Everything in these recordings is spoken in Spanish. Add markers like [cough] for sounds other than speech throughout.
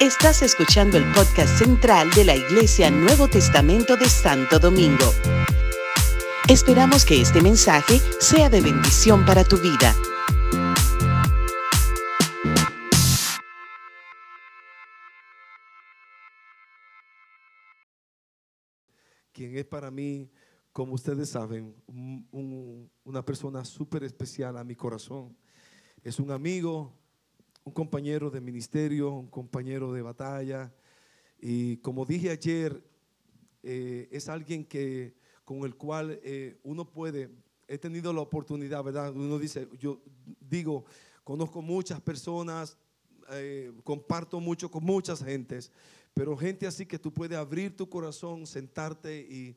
Estás escuchando el podcast central de la Iglesia Nuevo Testamento de Santo Domingo. Esperamos que este mensaje sea de bendición para tu vida. quien es para mí, como ustedes saben, una persona súper especial a mi corazón. Es un amigo, un compañero de ministerio, un compañero de batalla. Y como dije ayer, eh, es alguien que, con el cual eh, uno puede, he tenido la oportunidad, ¿verdad? Uno dice, yo digo, conozco muchas personas, eh, comparto mucho con muchas gentes, pero gente así que tú puedes abrir tu corazón, sentarte y,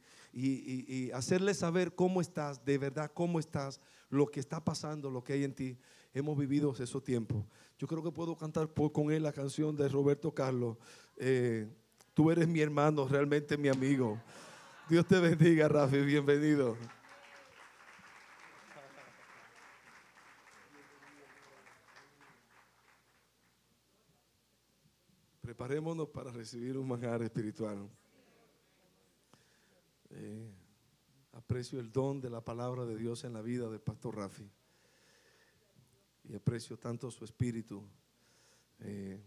hacerle saber cómo estás, de verdad cómo estás, lo que está pasando, lo que hay en ti. Hemos vivido esos tiempos. Yo creo que puedo cantar con él la canción de Roberto Carlos. Eh, tú eres mi hermano, realmente mi amigo. Dios te bendiga, Rafi, bienvenido. Preparémonos para recibir un manjar espiritual. Eh, aprecio el don de la palabra de Dios en la vida de Pastor Rafi. Y aprecio tanto su espíritu eh,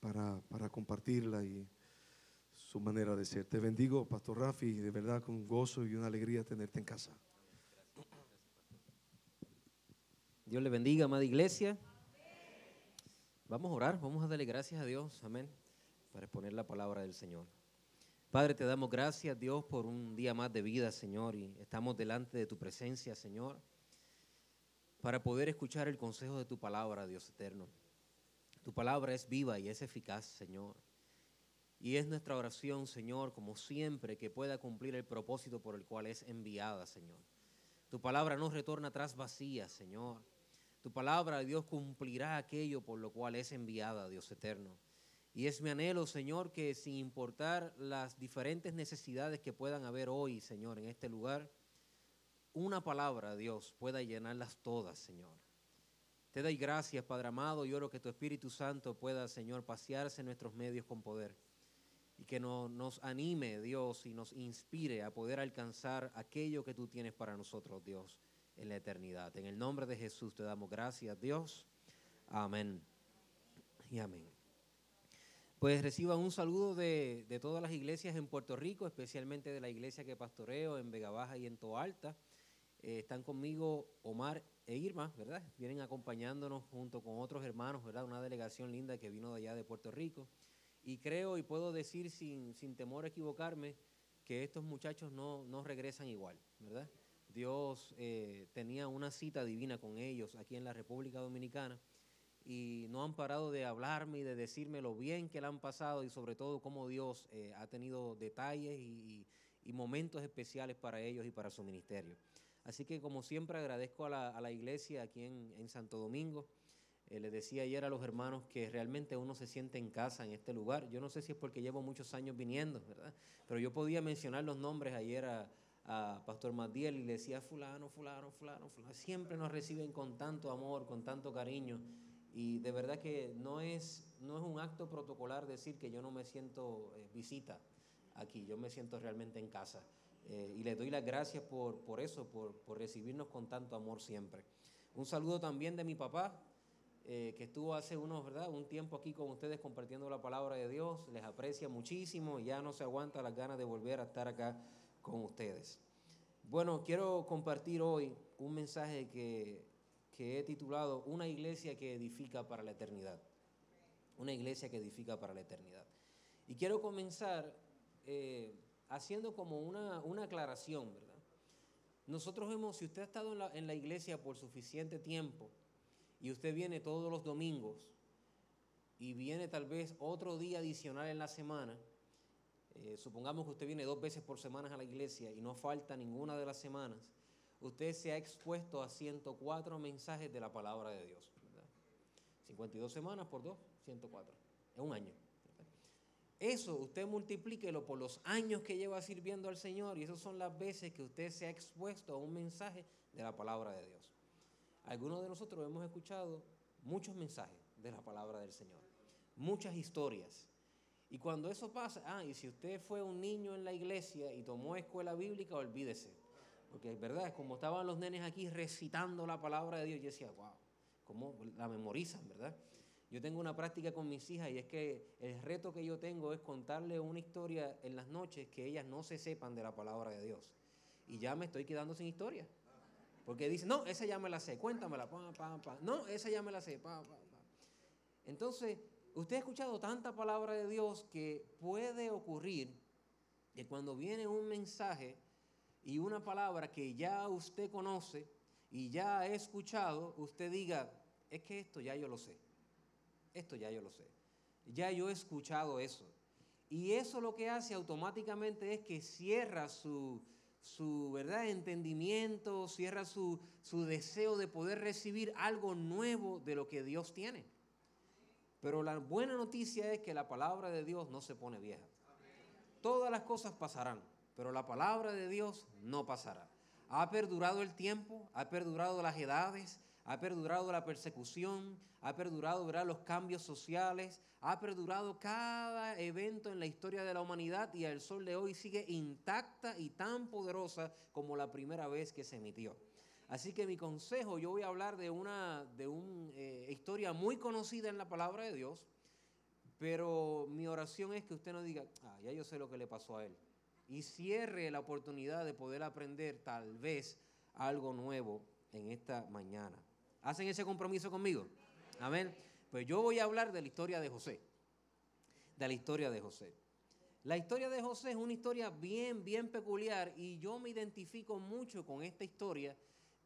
para, para, compartirla y su manera de ser. Te bendigo, Pastor Rafi, de verdad con gozo y una alegría tenerte en casa. Dios le bendiga, amada iglesia. Vamos a orar, vamos a darle gracias a Dios, amén, para exponer la palabra del Señor. Padre, te damos gracias, Dios, por un día más de vida, Señor, y estamos delante de tu presencia, Señor, para poder escuchar el consejo de tu palabra, Dios eterno. Tu palabra es viva y es eficaz, Señor. Y es nuestra oración, Señor, como siempre, que pueda cumplir el propósito por el cual es enviada, Señor. Tu palabra no retorna atrás vacía, Señor tu palabra, Dios, cumplirá aquello por lo cual es enviada, Dios eterno. Y es mi anhelo, Señor, que sin importar las diferentes necesidades que puedan haber hoy, Señor, en este lugar, una palabra, Dios, pueda llenarlas todas, Señor. Te doy gracias, Padre amado, y oro que tu Espíritu Santo pueda, Señor, pasearse en nuestros medios con poder. Y que nos anime, Dios, y nos inspire a poder alcanzar aquello que tú tienes para nosotros, Dios en la eternidad. En el nombre de Jesús te damos gracias, Dios. Amén. Y amén. Pues reciban un saludo de, todas las iglesias en Puerto Rico, especialmente de la iglesia que pastoreo en Vega Baja y en Toalta. Eh, están conmigo Omar e Irma, ¿verdad? Vienen acompañándonos junto con otros hermanos, ¿verdad? Una delegación linda que vino de allá de Puerto Rico. Y creo y puedo decir sin, sin temor a equivocarme que estos muchachos no, no regresan igual, ¿verdad? Dios eh, tenía una cita divina con ellos aquí en la República Dominicana y no han parado de hablarme y de decirme lo bien que le han pasado y sobre todo cómo Dios eh, ha tenido detalles y, momentos especiales para ellos y para su ministerio. Así que como siempre agradezco a la, iglesia aquí en, Santo Domingo. Eh, le decía ayer a los hermanos que realmente uno se siente en casa en este lugar. Yo no sé si es porque llevo muchos años viniendo, ¿verdad? Pero yo podía mencionar los nombres ayer a, a Pastor Matiel y le decía fulano, fulano, fulano, fulano. Siempre nos reciben con tanto amor, con tanto cariño. Y de verdad que no es, no es un acto protocolar decir que yo no me siento eh, visita aquí, yo me siento realmente en casa. Eh, y le doy las gracias por, por eso, por, por, recibirnos con tanto amor siempre. Un saludo también de mi papá, eh, que estuvo hace unos, ¿verdad? un tiempo aquí con ustedes compartiendo la palabra de Dios. Les aprecia muchísimo y ya no se aguanta las ganas de volver a estar acá con ustedes. Bueno, quiero compartir hoy un mensaje que, he titulado Una iglesia que edifica para la eternidad. Una iglesia que edifica para la eternidad. Y quiero comenzar eh, haciendo como una, aclaración, ¿verdad? Nosotros hemos, si usted ha estado en la, en la iglesia por suficiente tiempo y usted viene todos los domingos y viene tal vez otro día adicional en la semana, eh, supongamos que usted viene dos veces por semana a la iglesia y no falta ninguna de las semanas, usted se ha expuesto a 104 mensajes de la palabra de Dios. 52 semanas por dos, 104. Es un año. Eso usted multiplíquelo por los años que lleva sirviendo al Señor y esas son las veces que usted se ha expuesto a un mensaje de la palabra de Dios. Algunos de nosotros hemos escuchado muchos mensajes de la palabra del Señor. muchas historias. Y cuando eso pasa, ah, y si usted fue un niño en la iglesia y tomó escuela bíblica, olvídese. Porque es verdad, como estaban los nenes aquí recitando la palabra de Dios, yo decía, wow, cómo la memorizan, ¿verdad? Yo tengo una práctica con mis hijas y es que el reto que yo tengo es contarle una historia en las noches que ellas no se sepan de la palabra de Dios. Y ya me estoy quedando sin historia. Porque dicen, no, esa ya me la sé, cuéntamela. No, esa ya me la sé. Entonces, usted ha escuchado tanta palabra de Dios que puede ocurrir que cuando viene un mensaje y una palabra que ya usted conoce y ya ha escuchado, usted diga, es que esto ya yo lo sé. Esto ya yo lo sé. Ya yo he escuchado eso. Y eso lo que hace automáticamente es que cierra su, su ¿verdad? entendimiento, cierra su, su deseo de poder recibir algo nuevo de lo que Dios tiene. Pero la buena noticia es que la palabra de Dios no se pone vieja. Todas las cosas pasarán, pero la palabra de Dios no pasará. Ha perdurado el tiempo, ha perdurado las edades, ha perdurado la persecución, ha perdurado los cambios sociales, ha perdurado cada evento en la historia de la humanidad y el sol de hoy sigue intacta y tan poderosa como la primera vez que se emitió. Así que mi consejo, yo voy a hablar de una, de una eh, historia muy conocida en la palabra de Dios, pero mi oración es que usted no diga, ah, ya yo sé lo que le pasó a él. Y cierre la oportunidad de poder aprender tal vez algo nuevo en esta mañana. ¿Hacen ese compromiso conmigo? Amén. Pues yo voy a hablar de la historia de José. De la historia de José. La historia de José es una historia bien, bien peculiar y yo me identifico mucho con esta historia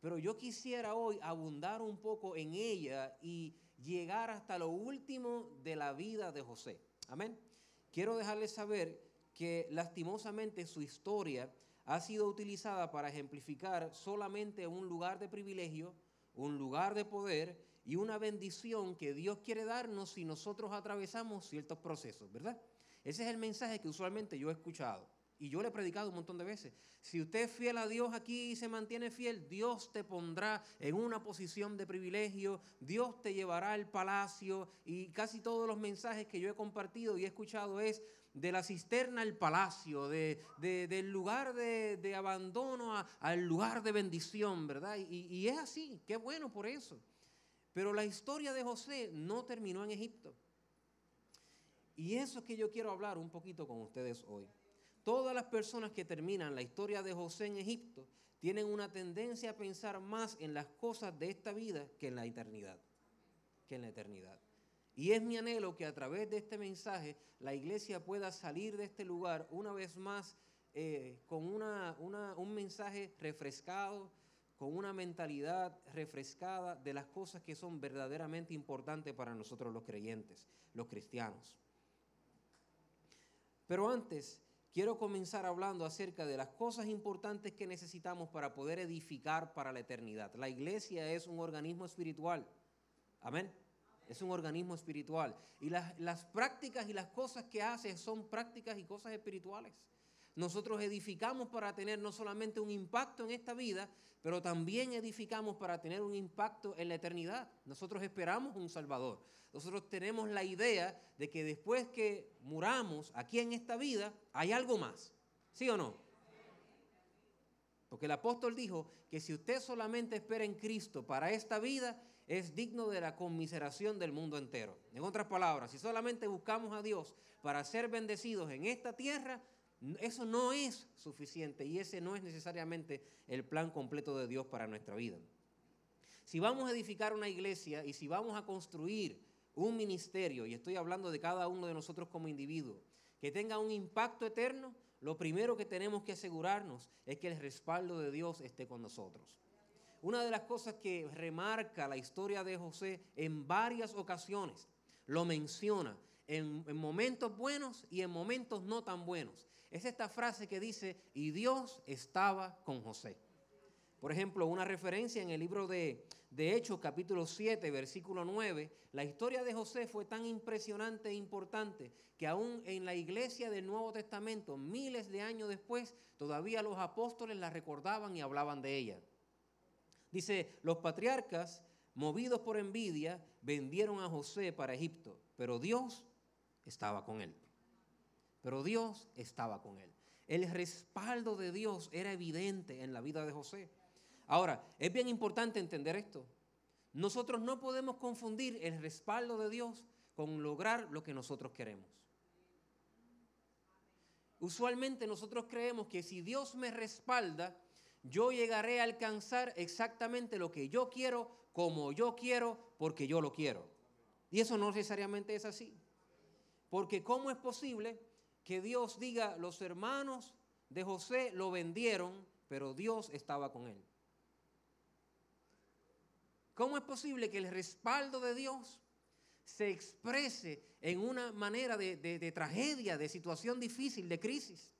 pero yo quisiera hoy abundar un poco en ella y llegar hasta lo último de la vida de José. Amén. Quiero dejarles saber que lastimosamente su historia ha sido utilizada para ejemplificar solamente un lugar de privilegio, un lugar de poder y una bendición que Dios quiere darnos si nosotros atravesamos ciertos procesos, ¿verdad? Ese es el mensaje que usualmente yo he escuchado. Y yo le he predicado un montón de veces. Si usted es fiel a Dios aquí y se mantiene fiel, Dios te pondrá en una posición de privilegio, Dios te llevará al palacio. Y casi todos los mensajes que yo he compartido y he escuchado es de la cisterna al palacio, de, del lugar de, abandono al lugar de bendición, ¿verdad? Y, y es así, qué bueno por eso. Pero la historia de José no terminó en Egipto. Y eso es que yo quiero hablar un poquito con ustedes hoy. Todas las personas que terminan la historia de José en Egipto tienen una tendencia a pensar más en las cosas de esta vida que en la eternidad. Que en la eternidad. Y es mi anhelo que a través de este mensaje la iglesia pueda salir de este lugar una vez más eh, con un mensaje refrescado, con una mentalidad refrescada de las cosas que son verdaderamente importantes para nosotros los creyentes, los cristianos. Pero antes, quiero comenzar hablando acerca de las cosas importantes que necesitamos para poder edificar para la eternidad. La iglesia es un organismo espiritual. Amén. Es un organismo espiritual. Y las, las prácticas y las cosas que hace son prácticas y cosas espirituales. Nosotros edificamos para tener no solamente un impacto en esta vida, pero también edificamos para tener un impacto en la eternidad. Nosotros esperamos un Salvador. Nosotros tenemos la idea de que después que muramos aquí en esta vida, hay algo más. ¿Sí o no? Porque el apóstol dijo que si usted solamente espera en Cristo para esta vida, es digno de la conmiseración del mundo entero. En otras palabras, si solamente buscamos a Dios para ser bendecidos en esta tierra, eso no es suficiente y ese no es necesariamente el plan completo de Dios para nuestra vida. Si vamos a edificar una iglesia y si vamos a construir un ministerio, y estoy hablando de cada uno de nosotros como individuo, que tenga un impacto eterno, lo primero que tenemos que asegurarnos es que el respaldo de Dios esté con nosotros. Una de las cosas que remarca la historia de José en varias ocasiones, lo menciona en, en momentos buenos y en momentos no tan buenos, es esta frase que dice, y Dios estaba con José. Por ejemplo, una referencia en el libro de, de, Hechos, capítulo 7, versículo 9, la historia de José fue tan impresionante e importante que aún en la iglesia del Nuevo Testamento, miles de años después, todavía los apóstoles la recordaban y hablaban de ella. Dice, los patriarcas, movidos por envidia, vendieron a José para Egipto pero Dios estaba con él. Pero Dios estaba con él. El respaldo de Dios era evidente en la vida de José. Ahora, es bien importante entender esto. Nosotros no podemos confundir el respaldo de Dios con lograr lo que nosotros queremos. Usualmente nosotros creemos que si Dios me respalda, yo llegaré a alcanzar exactamente lo que yo quiero, como yo quiero, porque yo lo quiero. Y eso no necesariamente es así. Porque ¿cómo es posible que Dios diga, los hermanos de José lo vendieron, pero Dios estaba con él? ¿Cómo es posible que el respaldo de Dios se exprese en una manera de, tragedia, de situación difícil, de crisis?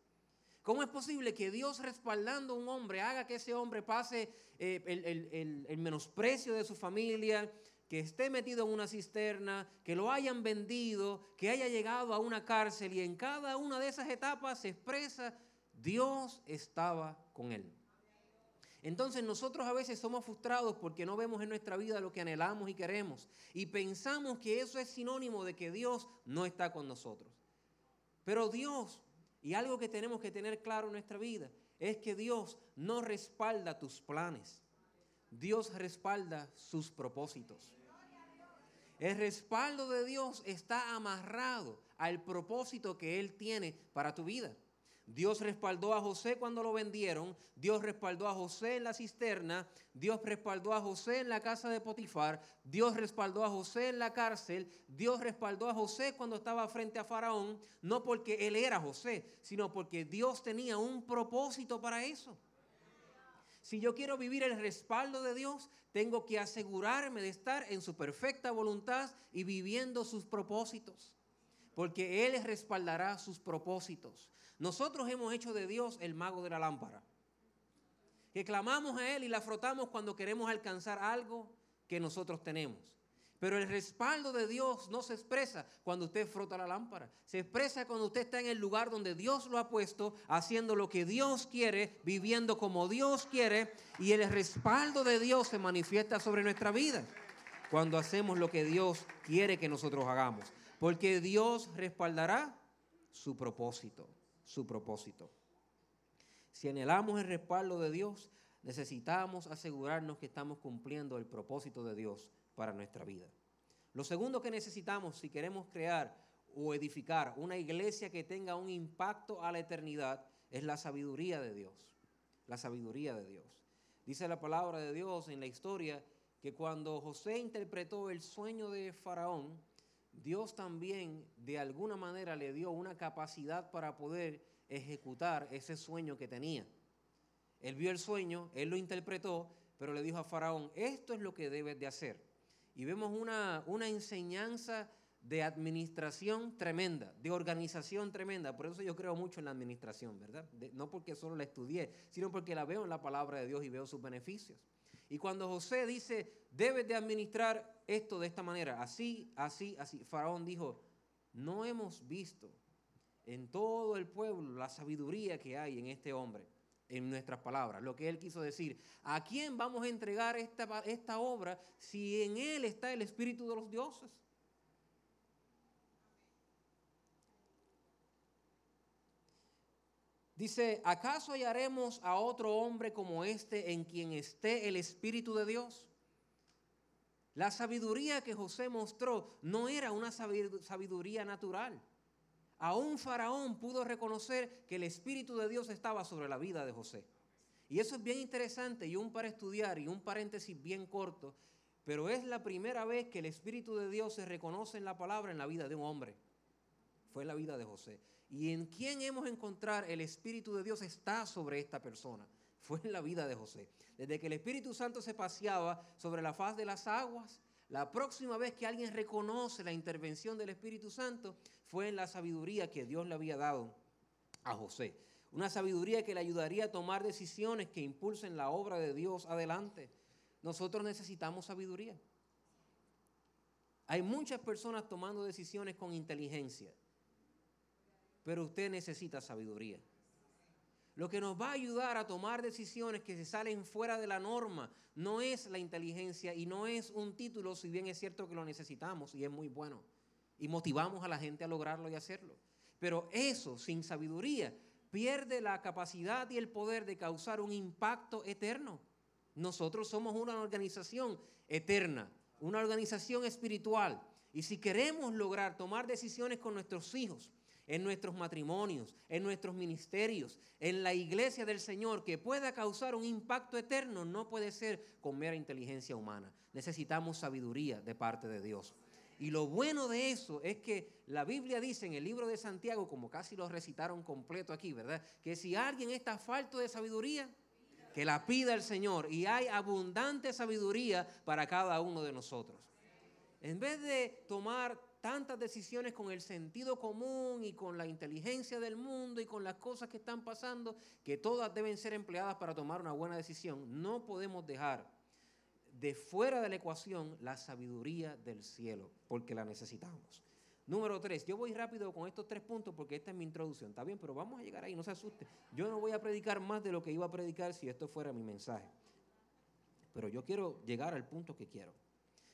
¿Cómo es posible que Dios respaldando a un hombre haga que ese hombre pase eh, el, el, menosprecio de su familia, que esté metido en una cisterna, que lo hayan vendido, que haya llegado a una cárcel y en cada una de esas etapas se expresa, Dios estaba con él. Entonces nosotros a veces somos frustrados porque no vemos en nuestra vida lo que anhelamos y queremos. Y pensamos que eso es sinónimo de que Dios no está con nosotros. Pero Dios, y algo que tenemos que tener claro en nuestra vida, es que Dios no respalda tus planes. Dios respalda sus propósitos. El respaldo de Dios está amarrado al propósito que Él tiene para tu vida. Dios respaldó a José cuando lo vendieron, Dios respaldó a José en la cisterna, Dios respaldó a José en la casa de Potifar, Dios respaldó a José en la cárcel, Dios respaldó a José cuando estaba frente a Faraón, no porque él era José, sino porque Dios tenía un propósito para eso. Si yo quiero vivir el respaldo de Dios, tengo que asegurarme de estar en su perfecta voluntad y viviendo sus propósitos porque Él respaldará sus propósitos. Nosotros hemos hecho de Dios el mago de la lámpara, que clamamos a Él y la frotamos cuando queremos alcanzar algo que nosotros tenemos. Pero el respaldo de Dios no se expresa cuando usted frota la lámpara. Se expresa cuando usted está en el lugar donde Dios lo ha puesto, haciendo lo que Dios quiere, viviendo como Dios quiere, y el respaldo de Dios se manifiesta sobre nuestra vida cuando hacemos lo que Dios quiere que nosotros hagamos. Porque Dios respaldará su propósito, su propósito. Si anhelamos el respaldo de Dios, necesitamos asegurarnos que estamos cumpliendo el propósito de Dios para nuestra vida. Lo segundo que necesitamos si queremos crear o edificar una iglesia que tenga un impacto a la eternidad es la sabiduría de Dios. La sabiduría de Dios. Dice la palabra de Dios en la historia que cuando José interpretó el sueño de Faraón, Dios también de alguna manera le dio una capacidad para poder ejecutar ese sueño que tenía. Él vio el sueño, él lo interpretó, pero le dijo a Faraón, esto es lo que debes de hacer. Y vemos una, una enseñanza de administración tremenda, de organización tremenda. Por eso yo creo mucho en la administración, ¿verdad? no porque solo la estudié, sino porque la veo en la palabra de Dios y veo sus beneficios. Y cuando José dice, debes de administrar esto de esta manera, así, así, así, Faraón dijo, no hemos visto en todo el pueblo la sabiduría que hay en este hombre, en nuestras palabras, lo que él quiso decir. ¿A quién vamos a entregar esta, esta obra si en él está el espíritu de los dioses? Dice, ¿acaso hallaremos a otro hombre como este en quien esté el Espíritu de Dios? La sabiduría que José mostró no era una sabiduría natural. Aún Faraón pudo reconocer que el Espíritu de Dios estaba sobre la vida de José. Y eso es bien interesante y un para estudiar y un paréntesis bien corto, pero es la primera vez que el Espíritu de Dios se reconoce en la palabra en la vida de un hombre. Fue en la vida de José. Y en quién hemos encontrado el Espíritu de Dios está sobre esta persona. [laughs] Fue en la vida de José. Desde que el Espíritu Santo se paseaba sobre la faz de las aguas, la próxima vez que alguien reconoce la intervención del Espíritu Santo fue en la sabiduría que Dios le había dado a José. Una sabiduría que le ayudaría a tomar decisiones que impulsen la obra de Dios adelante. Nosotros necesitamos sabiduría. Hay muchas personas tomando decisiones con inteligencia pero usted necesita sabiduría. Lo que nos va a ayudar a tomar decisiones que se salen fuera de la norma no es la inteligencia y no es un título, si bien es cierto que lo necesitamos y es muy bueno. y motivamos a la gente a lograrlo y hacerlo. Pero eso, sin sabiduría, pierde la capacidad y el poder de causar un impacto eterno. Nosotros somos una organización eterna, una organización espiritual. Y si queremos lograr tomar decisiones con nuestros hijos, en nuestros matrimonios, en nuestros ministerios, en la iglesia del Señor, que pueda causar un impacto eterno, no puede ser con mera inteligencia humana. Necesitamos sabiduría de parte de Dios. Y lo bueno de eso es que la Biblia dice en el libro de Santiago, como casi lo recitaron completo aquí, ¿verdad? Que si alguien está falto de sabiduría, que la pida el Señor. Y hay abundante sabiduría para cada uno de nosotros. En vez de tomar tantas decisiones con el sentido común y con la inteligencia del mundo y con las cosas que están pasando, que todas deben ser empleadas para tomar una buena decisión, no podemos dejar de fuera de la ecuación la sabiduría del cielo, porque la necesitamos. Número tres, yo voy rápido con estos tres puntos porque esta es mi introducción, está bien, pero vamos a llegar ahí, no se asuste. Yo no voy a predicar más de lo que iba a predicar si esto fuera mi mensaje. Pero yo quiero llegar al punto que quiero.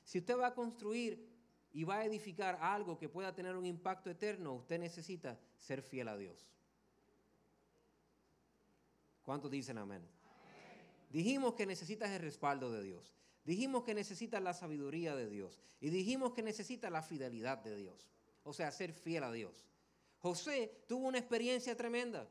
Si usted va a construir y va a edificar algo que pueda tener un impacto eterno, usted necesita ser fiel a Dios. ¿Cuántos dicen amén? Dijimos que necesitas el respaldo de Dios. Dijimos que necesitas la sabiduría de Dios. Y dijimos que necesitas la fidelidad de Dios. O sea, ser fiel a Dios. José tuvo una experiencia tremenda.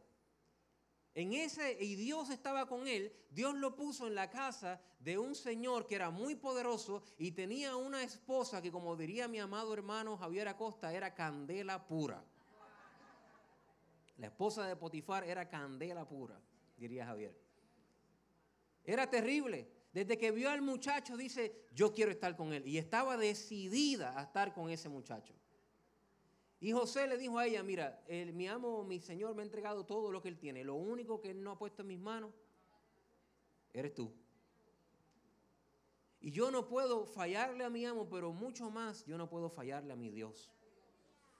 En ese, y Dios estaba con él, Dios lo puso en la casa de un señor que era muy poderoso y tenía una esposa que, como diría mi amado hermano Javier Acosta, era candela pura. La esposa de Potifar era candela pura, diría Javier. Era terrible. Desde que vio al muchacho dice, yo quiero estar con él. Y estaba decidida a estar con ese muchacho. Y José le dijo a ella, mira, mi amo, mi señor me ha entregado todo lo que él tiene. Lo único que él no ha puesto en mis manos, eres tú. Y yo no puedo fallarle a mi amo, pero mucho más yo no puedo fallarle a mi Dios.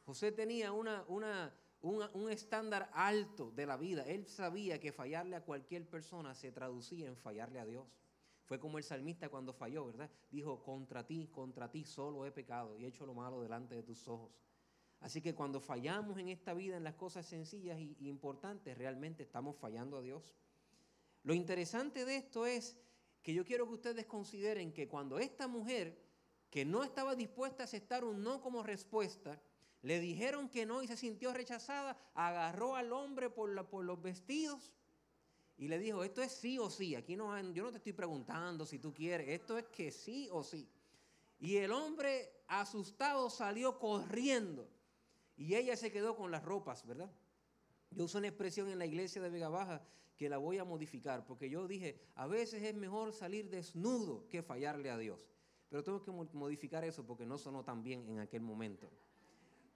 José tenía una, un, estándar alto de la vida. Él sabía que fallarle a cualquier persona se traducía en fallarle a Dios. Fue como el salmista cuando falló, ¿verdad? Dijo, contra ti, contra ti solo he pecado y he hecho lo malo delante de tus ojos. Así que cuando fallamos en esta vida, en las cosas sencillas e importantes, realmente estamos fallando a Dios. Lo interesante de esto es que yo quiero que ustedes consideren que cuando esta mujer, que no estaba dispuesta a aceptar un no como respuesta, le dijeron que no y se sintió rechazada, agarró al hombre por, por los vestidos y le dijo, esto es sí o sí, aquí no, yo no te estoy preguntando si tú quieres, esto es que sí o sí. Y el hombre asustado salió corriendo y ella se quedó con las ropas, ¿verdad? Yo uso una expresión en la iglesia de Vega Baja que la voy a modificar, porque yo dije, a veces es mejor salir desnudo que fallarle a Dios. Pero tengo que modificar eso porque no sonó tan bien en aquel momento.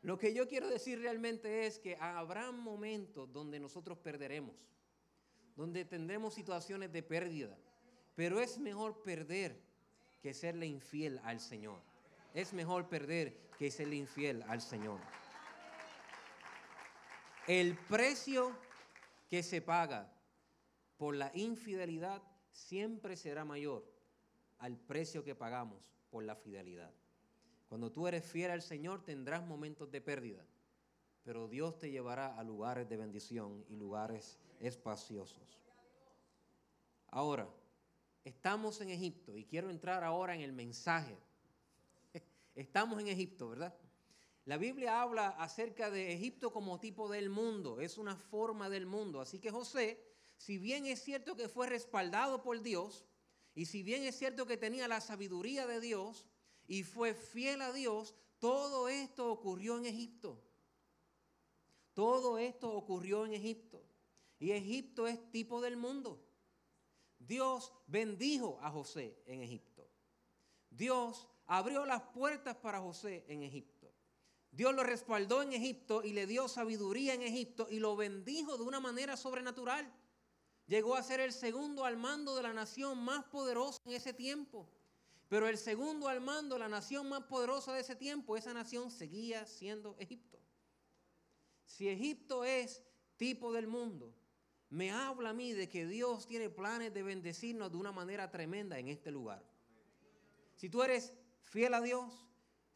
Lo que yo quiero decir realmente es que habrá momentos donde nosotros perderemos, donde tendremos situaciones de pérdida, pero es mejor perder que serle infiel al Señor. Es mejor perder que serle infiel al Señor. El precio que se paga por la infidelidad siempre será mayor al precio que pagamos por la fidelidad. Cuando tú eres fiel al Señor tendrás momentos de pérdida, pero Dios te llevará a lugares de bendición y lugares espaciosos. Ahora, estamos en Egipto y quiero entrar ahora en el mensaje. [laughs] Estamos en Egipto, ¿verdad? La Biblia habla acerca de Egipto como tipo del mundo, es una forma del mundo. Así que José, si bien es cierto que fue respaldado por Dios, y si bien es cierto que tenía la sabiduría de Dios, y fue fiel a Dios, todo esto ocurrió en Egipto. Todo esto ocurrió en Egipto. Y Egipto es tipo del mundo. Dios bendijo a José en Egipto. Dios abrió las puertas para José en Egipto. Dios lo respaldó en Egipto y le dio sabiduría en Egipto y lo bendijo de una manera sobrenatural. Llegó a ser el segundo al mando de la nación más poderosa en ese tiempo. Pero el segundo al mando, la nación más poderosa de ese tiempo, esa nación seguía siendo Egipto. Si Egipto es tipo del mundo, me habla a mí de que Dios tiene planes de bendecirnos de una manera tremenda en este lugar. Si tú eres fiel a Dios,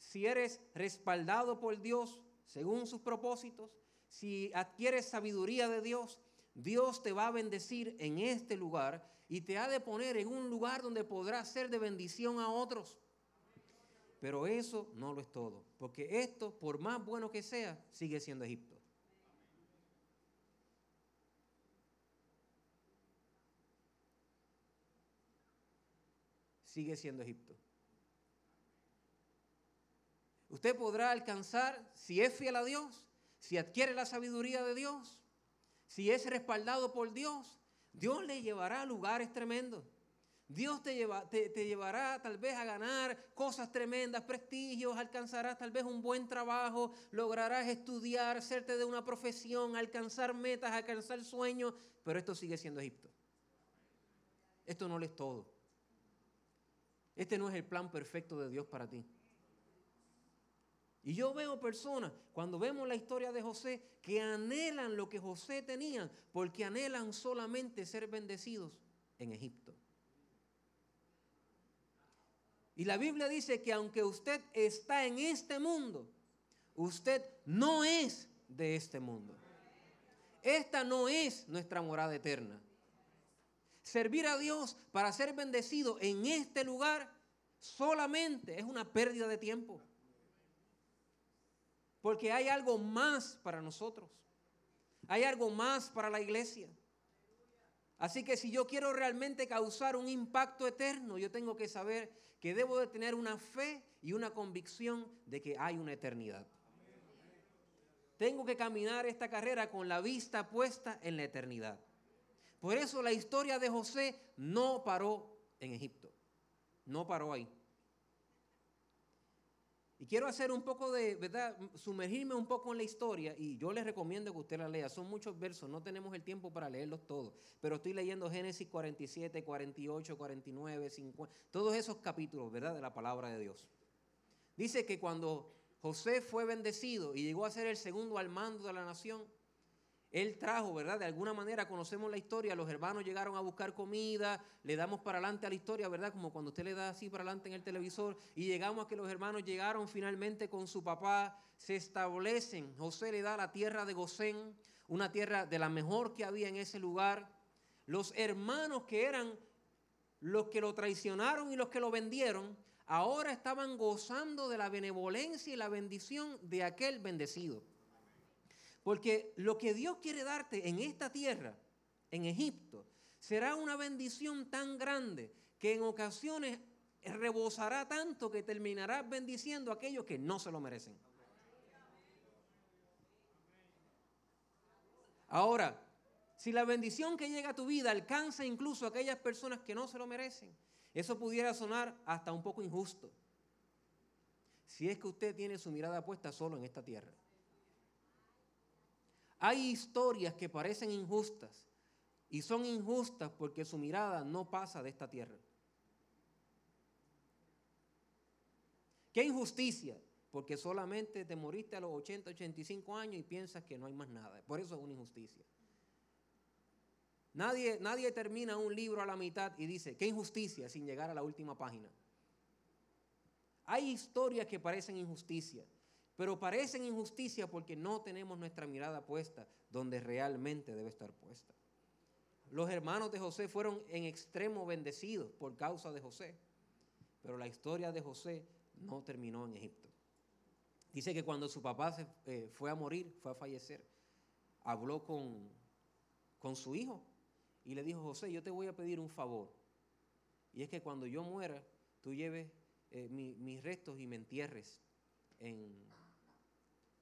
si eres respaldado por Dios según sus propósitos, si adquieres sabiduría de Dios, Dios te va a bendecir en este lugar y te ha de poner en un lugar donde podrás ser de bendición a otros. Pero eso no lo es todo, porque esto, por más bueno que sea, sigue siendo Egipto. Sigue siendo Egipto. Usted podrá alcanzar, si es fiel a Dios, si adquiere la sabiduría de Dios, si es respaldado por Dios, Dios le llevará a lugares tremendos. Dios te, te, llevará tal vez a ganar cosas tremendas, prestigios, alcanzarás tal vez un buen trabajo, lograrás estudiar, hacerte de una profesión, alcanzar metas, alcanzar sueños, pero esto sigue siendo Egipto. Esto no lo es todo. Este no es el plan perfecto de Dios para ti. Y yo veo personas, cuando vemos la historia de José, que anhelan lo que José tenía, porque anhelan solamente ser bendecidos en Egipto. Y la Biblia dice que aunque usted está en este mundo, usted no es de este mundo. Esta no es nuestra morada eterna. Servir a Dios para ser bendecido en este lugar solamente es una pérdida de tiempo. Porque hay algo más para nosotros. Hay algo más para la iglesia. Así que si yo quiero realmente causar un impacto eterno, yo tengo que saber que debo de tener una fe y una convicción de que hay una eternidad. Tengo que caminar esta carrera con la vista puesta en la eternidad. Por eso la historia de José no paró en Egipto. No paró ahí. Y quiero hacer un poco de, ¿verdad? Sumergirme un poco en la historia y yo les recomiendo que usted la lea. Son muchos versos, no tenemos el tiempo para leerlos todos, pero estoy leyendo Génesis 47, 48, 49, 50, todos esos capítulos, ¿verdad? De la palabra de Dios. Dice que cuando José fue bendecido y llegó a ser el segundo al mando de la nación, él trajo, ¿verdad? De alguna manera conocemos la historia, los hermanos llegaron a buscar comida, le damos para adelante a la historia, ¿verdad? Como cuando usted le da así para adelante en el televisor y llegamos a que los hermanos llegaron finalmente con su papá, se establecen, José le da la tierra de Gosén, una tierra de la mejor que había en ese lugar. Los hermanos que eran los que lo traicionaron y los que lo vendieron, ahora estaban gozando de la benevolencia y la bendición de aquel bendecido. Porque lo que Dios quiere darte en esta tierra, en Egipto, será una bendición tan grande que en ocasiones rebosará tanto que terminarás bendiciendo a aquellos que no se lo merecen. Ahora, si la bendición que llega a tu vida alcanza incluso a aquellas personas que no se lo merecen, eso pudiera sonar hasta un poco injusto. Si es que usted tiene su mirada puesta solo en esta tierra. Hay historias que parecen injustas y son injustas porque su mirada no pasa de esta tierra. ¿Qué injusticia? Porque solamente te moriste a los 80, 85 años y piensas que no hay más nada. Por eso es una injusticia. Nadie, nadie termina un libro a la mitad y dice, qué injusticia sin llegar a la última página. Hay historias que parecen injusticia pero parecen injusticia porque no tenemos nuestra mirada puesta donde realmente debe estar puesta. Los hermanos de José fueron en extremo bendecidos por causa de José, pero la historia de José no terminó en Egipto. Dice que cuando su papá se, eh, fue a morir, fue a fallecer, habló con, su hijo y le dijo, José, yo te voy a pedir un favor. Y es que cuando yo muera, tú lleves eh, mis restos y me entierres en,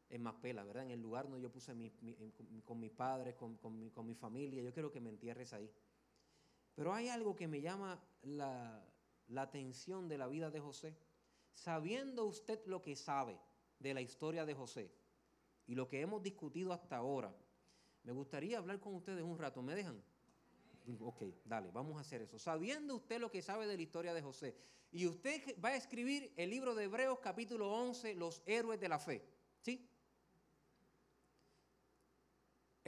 en Maspela, ¿verdad? En el lugar donde yo puse con mis padres, con, mi, familia. Yo quiero que me entierres ahí. Pero hay algo que me llama la, la atención de la vida de José. Sabiendo usted lo que sabe de la historia de José y lo que hemos discutido hasta ahora, me gustaría hablar con ustedes un rato. ¿Me dejan? Ok, dale, vamos a hacer eso. Sabiendo usted lo que sabe de la historia de José, y usted va a escribir el libro de Hebreos capítulo 11, los héroes de la fe. ¿Sí?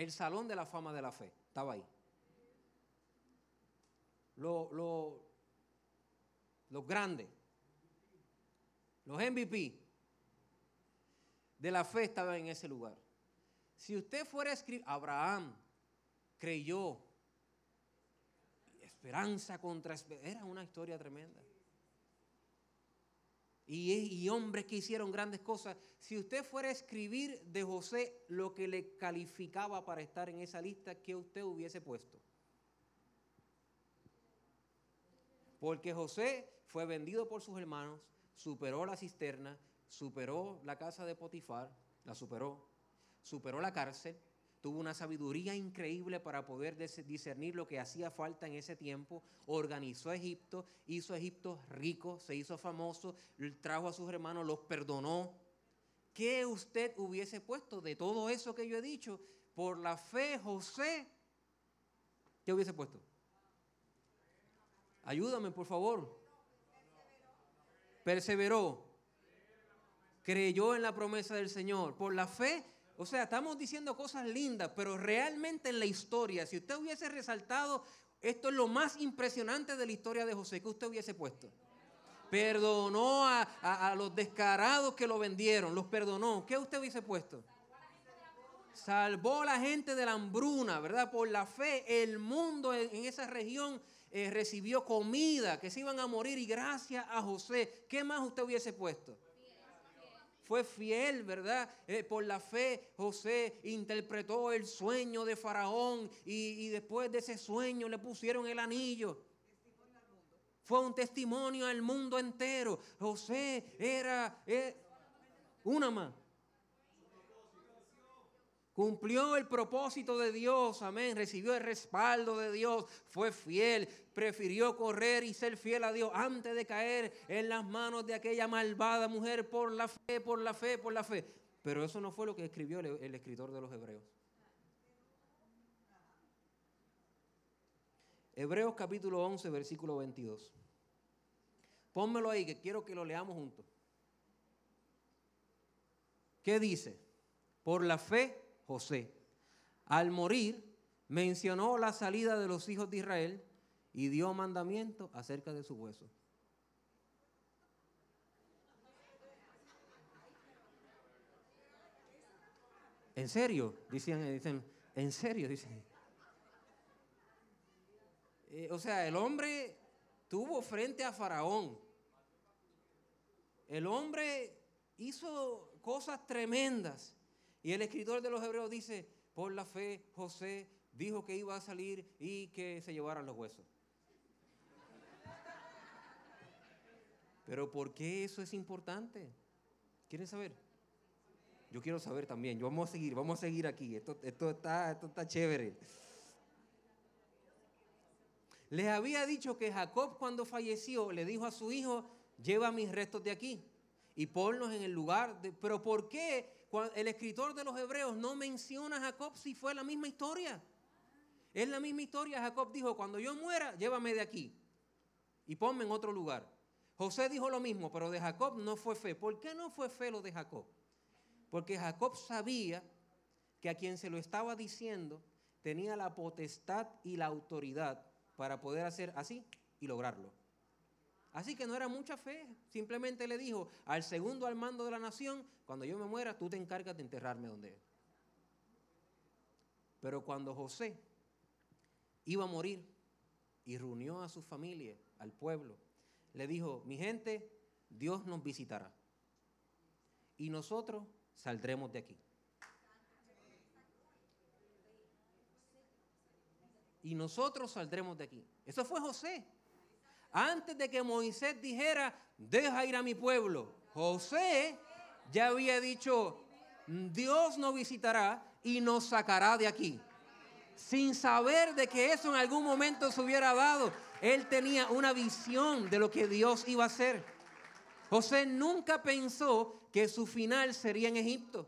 El salón de la fama de la fe, estaba ahí. Los lo, grandes, los MVP, de la fe estaba en ese lugar. Si usted fuera a escribir, Abraham creyó, esperanza contra esperanza, era una historia tremenda. Y, hombres que hicieron grandes cosas. Si usted fuera a escribir de José lo que le calificaba para estar en esa lista, ¿qué usted hubiese puesto? Porque José fue vendido por sus hermanos, superó la cisterna, superó la casa de Potifar, la superó, superó la cárcel, tuvo una sabiduría increíble para poder discernir lo que hacía falta en ese tiempo, organizó Egipto, hizo Egipto rico, se hizo famoso, trajo a sus hermanos, los perdonó. ¿Qué usted hubiese puesto de todo eso que yo he dicho? Por la fe, José, ¿qué hubiese puesto? Ayúdame, por favor. Perseveró. Creyó en la promesa del Señor. Por la fe, o sea, estamos diciendo cosas lindas, pero realmente en la historia, si usted hubiese resaltado, esto es lo más impresionante de la historia de José, que usted hubiese puesto. Perdonó a, a los descarados que lo vendieron, los perdonó. ¿Qué usted hubiese puesto? Salvó a la gente de la hambruna, ¿verdad? Por la fe, el mundo en esa región eh, recibió comida, que se iban a morir y gracias a José, ¿qué más usted hubiese puesto? Fue fiel, ¿verdad? Eh, por la fe, José interpretó el sueño de Faraón y, después de ese sueño le pusieron el anillo. Fue un testimonio al mundo entero. José era eh, una más. Cumplió el propósito de Dios, amén. Recibió el respaldo de Dios, fue fiel, prefirió correr y ser fiel a Dios antes de caer en las manos de aquella malvada mujer por la fe, por la fe, por la fe. Pero eso no fue lo que escribió el, escritor de los Hebreos. Hebreos capítulo 11, versículo 22. Pónmelo ahí, que quiero que lo leamos juntos. ¿Qué dice? Por la fe José. Al morir, mencionó la salida de los hijos de Israel y dio mandamiento acerca de su hueso. ¿En serio? Dicen, dicen ¿en serio? Dicen. Eh, o sea, el hombre tuvo frente a Faraón. El hombre hizo cosas tremendas. Y el escritor de los Hebreos dice, por la fe José dijo que iba a salir y que se llevaran los huesos. Pero ¿por qué eso es importante? ¿Quieren saber? Yo quiero saber también. Yo vamos a seguir, vamos a seguir aquí. Esto, está chévere. Les había dicho que Jacob cuando falleció le dijo a su hijo, lleva mis restos de aquí y ponlos en el lugar. De... Pero ¿por qué el escritor de los hebreos no menciona a Jacob si fue la misma historia. Es la misma historia. Jacob dijo, cuando yo muera, llévame de aquí y ponme en otro lugar. José dijo lo mismo, pero de Jacob no fue fe. ¿Por qué no fue fe lo de Jacob? Porque Jacob sabía que a quien se lo estaba diciendo tenía la potestad y la autoridad para poder hacer así y lograrlo. Así que no era mucha fe. Simplemente le dijo al segundo al mando de la nación, cuando yo me muera, tú te encargas de enterrarme donde él. Pero cuando José iba a morir y reunió a su familia, al pueblo, le dijo, mi gente, Dios nos visitará. Y nosotros saldremos de aquí. Y nosotros saldremos de aquí. Eso fue José. Antes de que Moisés dijera, deja ir a mi pueblo, José ya había dicho, Dios nos visitará y nos sacará de aquí. Sin saber de que eso en algún momento se hubiera dado, él tenía una visión de lo que Dios iba a hacer. José nunca pensó que su final sería en Egipto.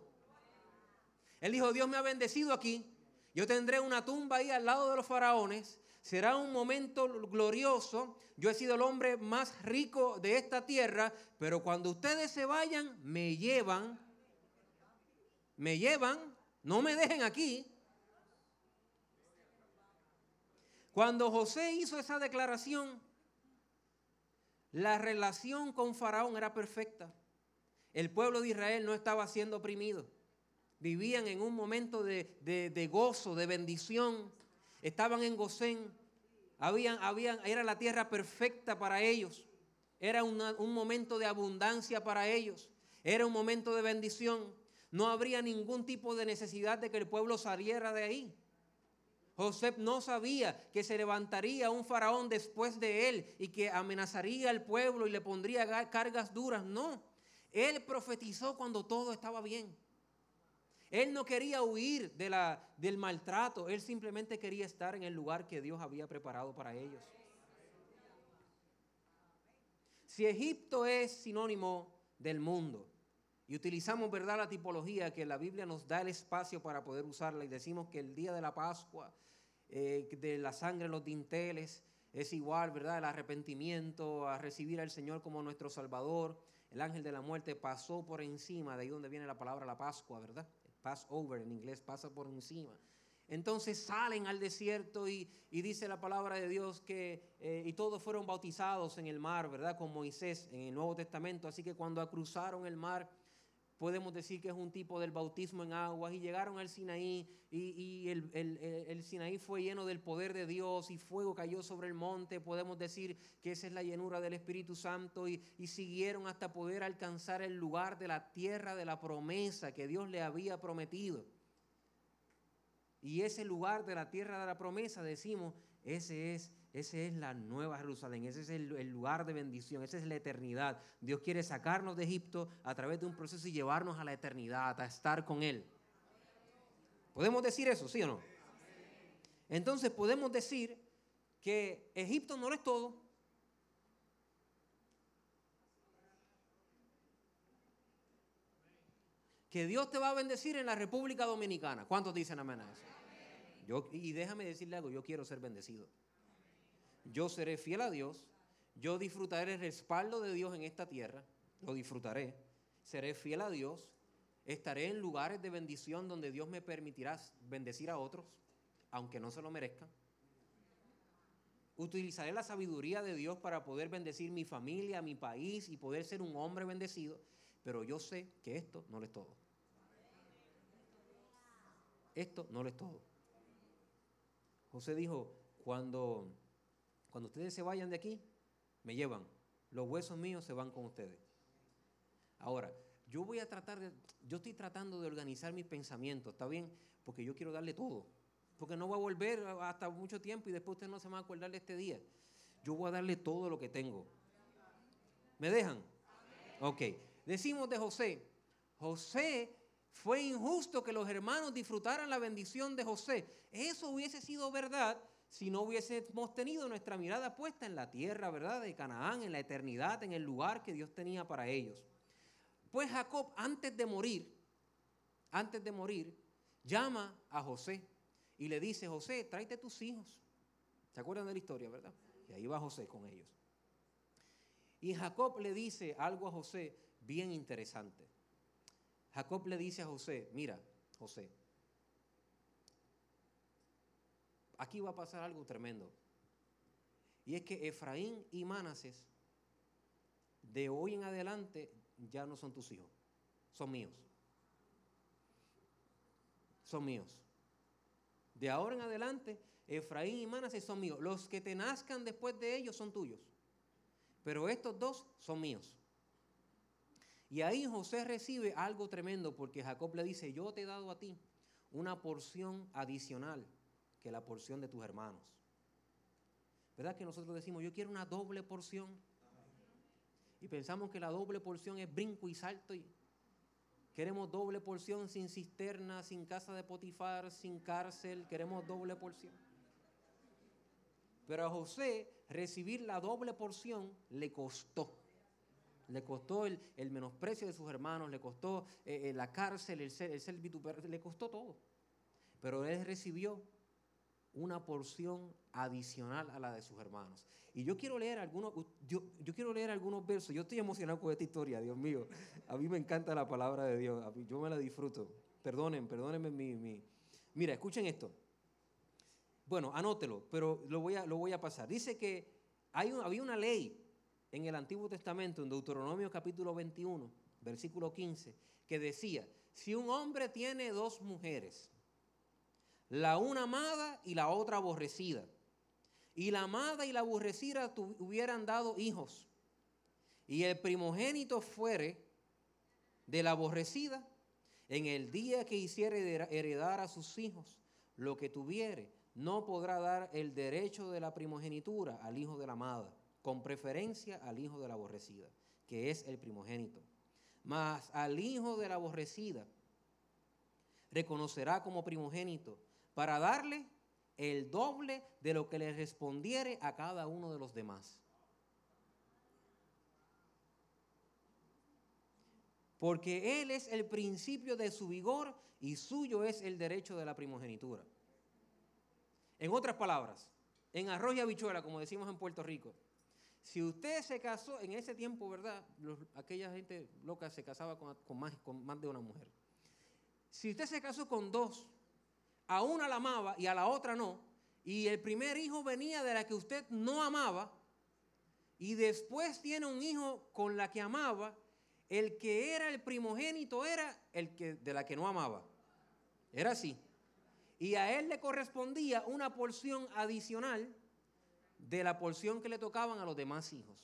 Él dijo, Dios me ha bendecido aquí, yo tendré una tumba ahí al lado de los faraones será un momento glorioso. Yo he sido el hombre más rico de esta tierra, pero cuando ustedes se vayan, me llevan, me llevan, no me dejen aquí. Cuando José hizo esa declaración, la relación con Faraón era perfecta. El pueblo de Israel no estaba siendo oprimido. Vivían en un momento de, gozo, de bendición. Estaban en Gosén. Habían, habían, era la tierra perfecta para ellos. Era un momento de abundancia para ellos. Era un momento de bendición. No habría ningún tipo de necesidad de que el pueblo saliera de ahí. José no sabía que se levantaría un faraón después de él y que amenazaría al pueblo y le pondría cargas duras. No, él profetizó cuando todo estaba bien. Él no quería huir de la, del maltrato, él simplemente quería estar en el lugar que Dios había preparado para ellos. Si Egipto es sinónimo del mundo, y utilizamos, ¿verdad?, la tipología que la Biblia nos da el espacio para poder usarla y decimos que el día de la Pascua, eh, de la sangre en los dinteles, es igual, ¿verdad?, el arrepentimiento, a recibir al Señor como nuestro Salvador. El ángel de la muerte pasó por encima, de ahí donde viene la palabra la Pascua, ¿verdad? Passover en inglés, pasa por encima. Entonces salen al desierto y, dice la palabra de Dios que, eh, y todos fueron bautizados en el mar, ¿verdad? Con Moisés en el Nuevo Testamento. Así que cuando cruzaron el mar, podemos decir que es un tipo del bautismo en aguas, y llegaron al Sinaí, y, el, Sinaí fue lleno del poder de Dios, y fuego cayó sobre el monte, podemos decir que esa es la llenura del Espíritu Santo, y, y siguieron hasta poder alcanzar el lugar de la tierra de la promesa que Dios le había prometido. Y ese lugar de la tierra de la promesa, decimos, ese es ese es la nueva Jerusalén, ese es el, lugar de bendición, esa es la eternidad. Dios quiere sacarnos de Egipto a través de un proceso y llevarnos a la eternidad, a estar con Él. ¿Podemos decir eso, sí o no? Entonces podemos decir que Egipto no es todo. Que Dios te va a bendecir en la República Dominicana. ¿Cuántos dicen amén a eso? Yo, y déjame decirle algo, yo quiero ser bendecido yo seré fiel a Dios, yo disfrutaré el respaldo de Dios en esta tierra, lo disfrutaré, seré fiel a Dios, estaré en lugares de bendición donde Dios me permitirá bendecir a otros, aunque no se lo merezcan. Utilizaré la sabiduría de Dios para poder bendecir mi familia, mi país y poder ser un hombre bendecido, pero yo sé que esto no lo es todo. Esto no lo es todo. José dijo, cuando cuando ustedes se vayan de aquí, me llevan. Los huesos míos se van con ustedes. Ahora, yo voy a tratar de, yo estoy tratando de organizar mis pensamientos, ¿está bien? Porque yo quiero darle todo. Porque no voy a volver hasta mucho tiempo y después ustedes no se van a acordar de este día. Yo voy a darle todo lo que tengo. ¿Me dejan? Ok. Decimos de José. José fue injusto que los hermanos disfrutaran la bendición de José. Eso hubiese sido verdad si no hubiésemos tenido nuestra mirada puesta en la tierra, ¿verdad? De Canaán, en la eternidad, en el lugar que Dios tenía para ellos. Pues Jacob, antes de morir, antes de morir, llama a José y le dice, José, tráete tus hijos. ¿Se acuerdan de la historia, verdad? Y ahí va José con ellos. Y Jacob le dice algo a José bien interesante. Jacob le dice a José, mira, José, aquí va a pasar algo tremendo. Y es que Efraín y Manases, de hoy en adelante, ya no son tus hijos, son míos. Son míos. De ahora en adelante, Efraín y Manases son míos. Los que te nazcan después de ellos son tuyos. Pero estos dos son míos. Y ahí José recibe algo tremendo porque Jacob le dice, yo te he dado a ti una porción adicional que la porción de tus hermanos. ¿Verdad que nosotros decimos, yo quiero una doble porción? Y pensamos que la doble porción es brinco y salto y queremos doble porción sin cisterna, sin casa de Potifar, sin cárcel, queremos doble porción. Pero a José recibir la doble porción le costó. Le costó el, menosprecio de sus hermanos, le costó eh, eh, la cárcel, el ser, el le costó todo. Pero él recibió una porción adicional a la de sus hermanos. Y yo quiero leer algunos, yo, quiero leer algunos versos. Yo estoy emocionado con esta historia, Dios mío. A mí me encanta la palabra de Dios. yo me la disfruto. Perdonen, perdónenme mi, mi. Mira, escuchen esto. Bueno, anótelo, pero lo voy a, lo voy a pasar. Dice que hay había una ley en el Antiguo Testamento, en Deuteronomio capítulo 21, versículo 15, que decía, si un hombre tiene dos mujeres, la una amada y la otra aborrecida, y la amada y la aborrecida hubieran dado hijos, y el primogénito fuere de la aborrecida, en el día que hiciere heredar a sus hijos lo que tuviere, no podrá dar el derecho de la primogenitura al hijo de la amada, con preferencia al hijo de la aborrecida, que es el primogénito. Mas al hijo de la aborrecida reconocerá como primogénito para darle el doble de lo que le respondiere a cada uno de los demás. Porque Él es el principio de su vigor y suyo es el derecho de la primogenitura. En otras palabras, en arroz y habichuela, como decimos en Puerto Rico, si usted se casó en ese tiempo, ¿verdad? aquella gente loca se casaba con, más, con más de una mujer. Si usted se casó con dos, a una la amaba y a la otra no, y el primer hijo venía de la que usted no amaba, y después tiene un hijo con la que amaba, el que era el primogénito era el que de la que no amaba. Era así y a él le correspondía una porción adicional de la porción que le tocaban a los demás hijos.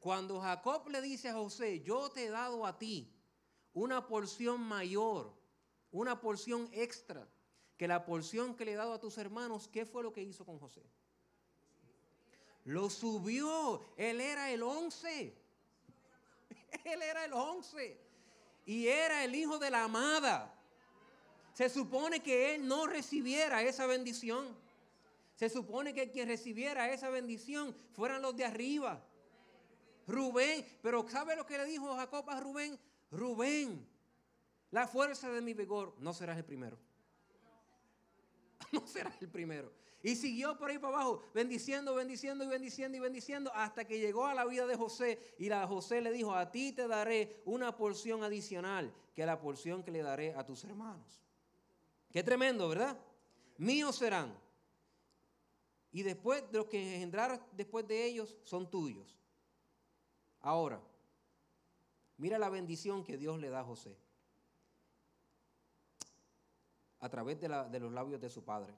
Cuando Jacob le dice a José, yo te he dado a ti una porción mayor, una porción extra, que la porción que le he dado a tus hermanos, ¿qué fue lo que hizo con José? Lo subió, él era el once, [laughs] él era el once, y era el hijo de la amada. Se supone que él no recibiera esa bendición. Se supone que quien recibiera esa bendición fueran los de arriba. Rubén, pero ¿sabe lo que le dijo Jacob a Rubén? Rubén, la fuerza de mi vigor, no serás el primero. [laughs] No serás el primero. Y siguió por ahí para abajo, bendiciendo, bendiciendo y bendiciendo y bendiciendo, hasta que llegó a la vida de José. Y la José le dijo, a ti te daré una porción adicional que la porción que le daré a tus hermanos. Qué tremendo, ¿verdad? Míos serán. Y después de los que engendraron después de ellos son tuyos. Ahora, mira la bendición que Dios le da a José a través de, los labios de su padre.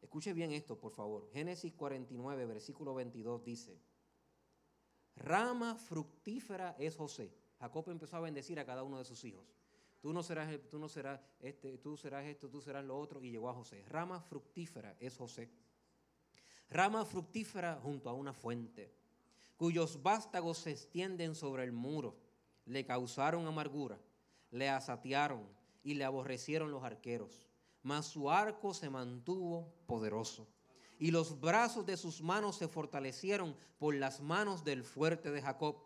Escuche bien esto, por favor. Génesis 49, versículo 22 dice, rama fructífera es José. Jacob empezó a bendecir a cada uno de sus hijos tú no serás, tú no serás, este, tú serás esto, tú serás lo otro, y llegó a José. Rama fructífera es José. Rama fructífera junto a una fuente, cuyos vástagos se extienden sobre el muro, le causaron amargura, le asatearon y le aborrecieron los arqueros, mas su arco se mantuvo poderoso. Y los brazos de sus manos se fortalecieron por las manos del fuerte de Jacob,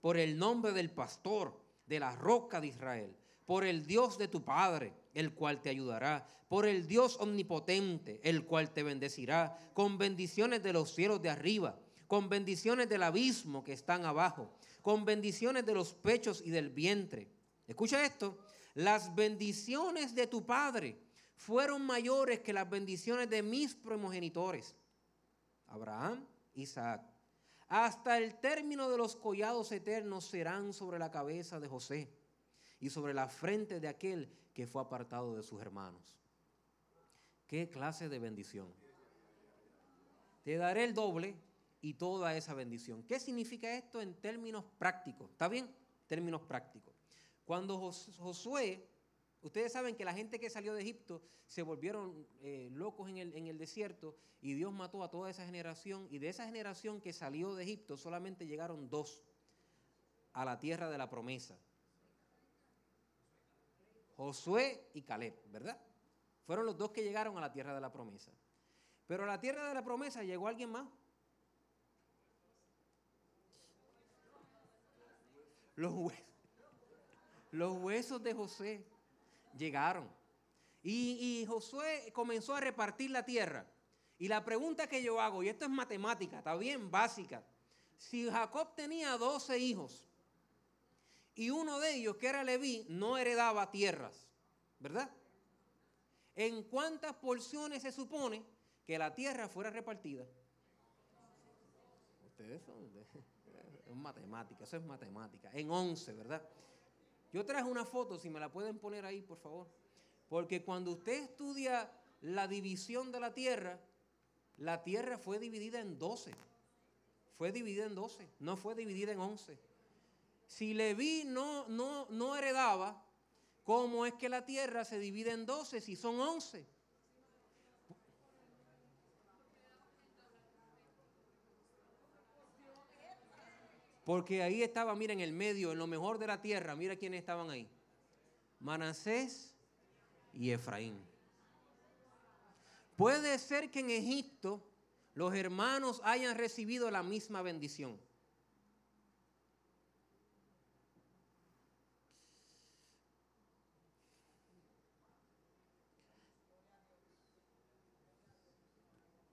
por el nombre del pastor, de la roca de Israel por el Dios de tu Padre, el cual te ayudará, por el Dios omnipotente, el cual te bendecirá, con bendiciones de los cielos de arriba, con bendiciones del abismo que están abajo, con bendiciones de los pechos y del vientre. Escucha esto, las bendiciones de tu Padre fueron mayores que las bendiciones de mis primogenitores, Abraham, Isaac. Hasta el término de los collados eternos serán sobre la cabeza de José y sobre la frente de aquel que fue apartado de sus hermanos. ¿Qué clase de bendición? Te daré el doble y toda esa bendición. ¿Qué significa esto en términos prácticos? ¿Está bien? Términos prácticos. Cuando Josué, ustedes saben que la gente que salió de Egipto se volvieron eh, locos en el, en el desierto y Dios mató a toda esa generación y de esa generación que salió de Egipto solamente llegaron dos a la tierra de la promesa. Josué y Caleb, ¿verdad? Fueron los dos que llegaron a la tierra de la promesa. Pero a la tierra de la promesa llegó alguien más. Los huesos, los huesos de José llegaron. Y, y Josué comenzó a repartir la tierra. Y la pregunta que yo hago, y esto es matemática, está bien básica. Si Jacob tenía 12 hijos y uno de ellos, que era Leví, no heredaba tierras, ¿verdad? ¿En cuántas porciones se supone que la tierra fuera repartida? Ustedes son... [laughs] Es matemática, eso es matemática. En 11, ¿verdad? Yo traje una foto, si me la pueden poner ahí, por favor. Porque cuando usted estudia la división de la tierra, la tierra fue dividida en 12. Fue dividida en 12, no fue dividida en 11. Si Leví no, no, no heredaba, ¿cómo es que la tierra se divide en 12 si son 11? Porque ahí estaba, mira, en el medio, en lo mejor de la tierra, mira quiénes estaban ahí. Manasés y Efraín. Puede ser que en Egipto los hermanos hayan recibido la misma bendición.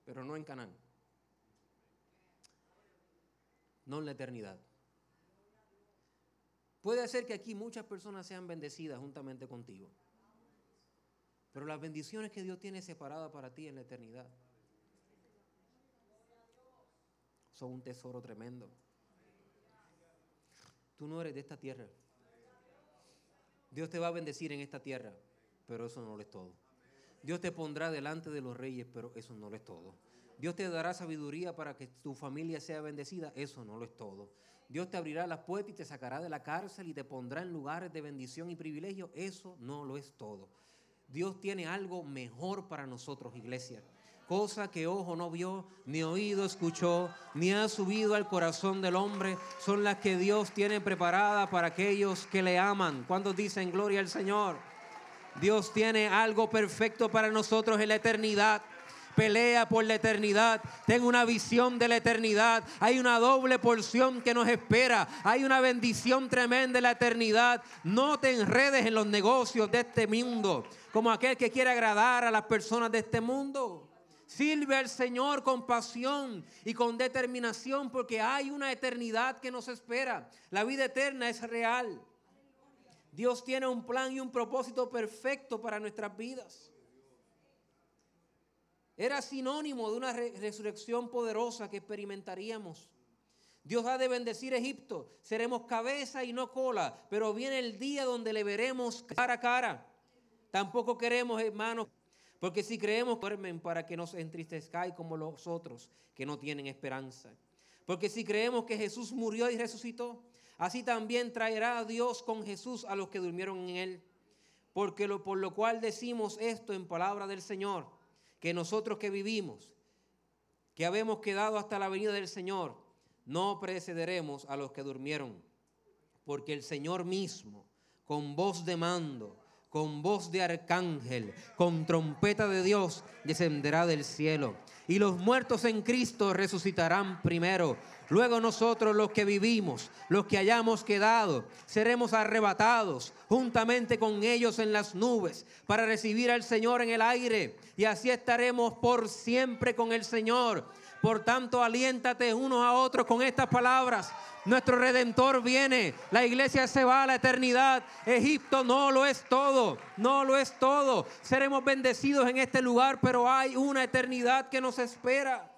Pero no en Canaán. No en la eternidad. Puede ser que aquí muchas personas sean bendecidas juntamente contigo. Pero las bendiciones que Dios tiene separadas para ti en la eternidad son un tesoro tremendo. Tú no eres de esta tierra. Dios te va a bendecir en esta tierra, pero eso no lo es todo. Dios te pondrá delante de los reyes, pero eso no lo es todo. Dios te dará sabiduría para que tu familia sea bendecida, eso no lo es todo. Dios te abrirá las puertas y te sacará de la cárcel y te pondrá en lugares de bendición y privilegio. Eso no lo es todo. Dios tiene algo mejor para nosotros, iglesia. Cosa que ojo no vio, ni oído escuchó, ni ha subido al corazón del hombre, son las que Dios tiene preparadas para aquellos que le aman. ¿Cuántos dicen gloria al Señor? Dios tiene algo perfecto para nosotros en la eternidad pelea por la eternidad. Tengo una visión de la eternidad. Hay una doble porción que nos espera. Hay una bendición tremenda en la eternidad. No te enredes en los negocios de este mundo como aquel que quiere agradar a las personas de este mundo. Sirve al Señor con pasión y con determinación porque hay una eternidad que nos espera. La vida eterna es real. Dios tiene un plan y un propósito perfecto para nuestras vidas era sinónimo de una resurrección poderosa que experimentaríamos. Dios ha de bendecir Egipto, seremos cabeza y no cola, pero viene el día donde le veremos cara a cara. Tampoco queremos, hermanos, porque si creemos, duermen para que nos entristezcáis como los otros que no tienen esperanza. Porque si creemos que Jesús murió y resucitó, así también traerá a Dios con Jesús a los que durmieron en él. Porque lo, por lo cual decimos esto en palabra del Señor que nosotros que vivimos, que habemos quedado hasta la venida del Señor, no precederemos a los que durmieron, porque el Señor mismo, con voz de mando, con voz de arcángel, con trompeta de Dios, descenderá del cielo. Y los muertos en Cristo resucitarán primero. Luego nosotros los que vivimos, los que hayamos quedado, seremos arrebatados juntamente con ellos en las nubes para recibir al Señor en el aire. Y así estaremos por siempre con el Señor. Por tanto, aliéntate unos a otros con estas palabras. Nuestro redentor viene, la iglesia se va a la eternidad. Egipto no lo es todo, no lo es todo. Seremos bendecidos en este lugar, pero hay una eternidad que nos espera.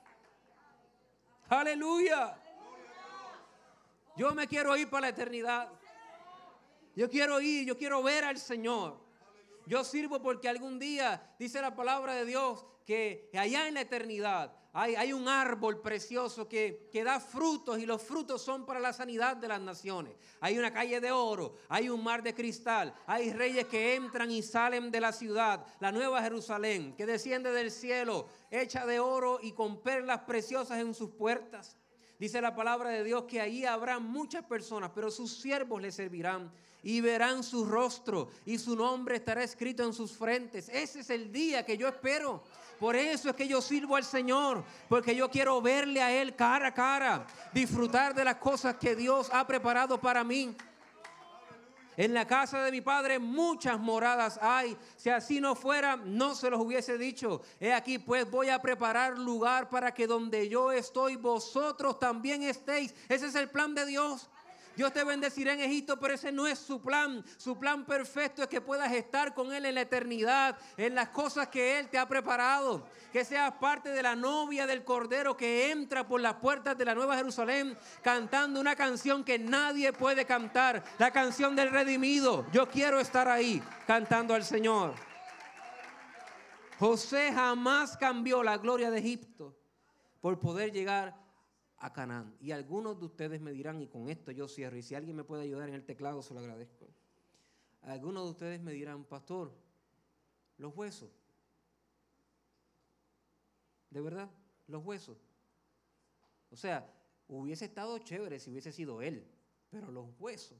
Aleluya. Yo me quiero ir para la eternidad. Yo quiero ir, yo quiero ver al Señor. Yo sirvo porque algún día, dice la palabra de Dios, que allá en la eternidad hay, un árbol precioso que, que, da frutos y los frutos son para la sanidad de las naciones. Hay una calle de oro, hay un mar de cristal, hay reyes que entran y salen de la ciudad, la nueva Jerusalén, que desciende del cielo, hecha de oro y con perlas preciosas en sus puertas. Dice la palabra de Dios que ahí habrá muchas personas, pero sus siervos le servirán y verán su rostro y su nombre estará escrito en sus frentes. Ese es el día que yo espero. Por eso es que yo sirvo al Señor, porque yo quiero verle a Él cara a cara, disfrutar de las cosas que Dios ha preparado para mí. En la casa de mi padre muchas moradas hay. Si así no fuera, no se los hubiese dicho. He aquí, pues voy a preparar lugar para que donde yo estoy, vosotros también estéis. Ese es el plan de Dios. Dios te bendecirá en Egipto, pero ese no es su plan. Su plan perfecto es que puedas estar con Él en la eternidad, en las cosas que Él te ha preparado. Que seas parte de la novia del Cordero que entra por las puertas de la Nueva Jerusalén cantando una canción que nadie puede cantar, la canción del redimido. Yo quiero estar ahí cantando al Señor. José jamás cambió la gloria de Egipto por poder llegar a Canaán. Y algunos de ustedes me dirán, y con esto yo cierro, y si alguien me puede ayudar en el teclado, se lo agradezco. Algunos de ustedes me dirán, pastor, los huesos. ¿De verdad? Los huesos. O sea, hubiese estado chévere si hubiese sido él, pero los huesos.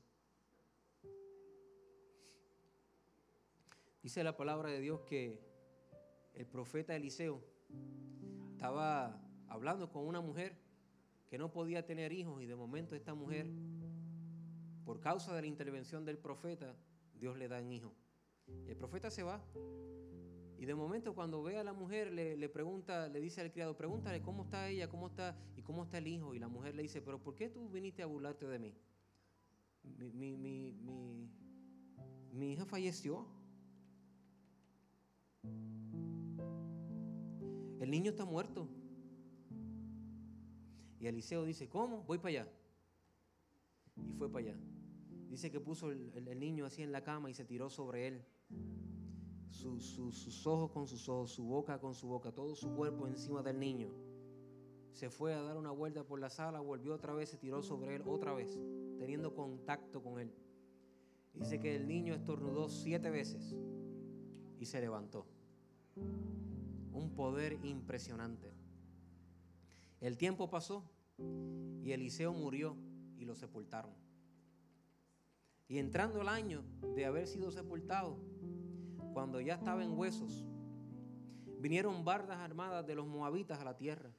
Dice la palabra de Dios que el profeta Eliseo estaba hablando con una mujer que no podía tener hijos y de momento esta mujer, por causa de la intervención del profeta, Dios le da un hijo. Y el profeta se va. Y de momento cuando ve a la mujer le, pregunta, le dice al criado, pregúntale cómo está ella, cómo está y cómo está el hijo. Y la mujer le dice, pero ¿por qué tú viniste a burlarte de mí? Mi, mi, mi, mi hija falleció. El niño está muerto. Y Eliseo dice, ¿cómo? Voy para allá. Y fue para allá. Dice que puso el, niño así en la cama y se tiró sobre él. sus ojos con sus ojos, su boca con su boca, todo su cuerpo encima del niño. Se fue a dar una vuelta por la sala, volvió otra vez, se tiró sobre él otra vez, teniendo contacto con él. Dice que el niño estornudó siete veces y se levantó. Un poder impresionante. El tiempo pasó y Eliseo murió y lo sepultaron. Y entrando el año de haber sido sepultado, cuando ya estaba en huesos, vinieron bardas armadas de los moabitas a la tierra.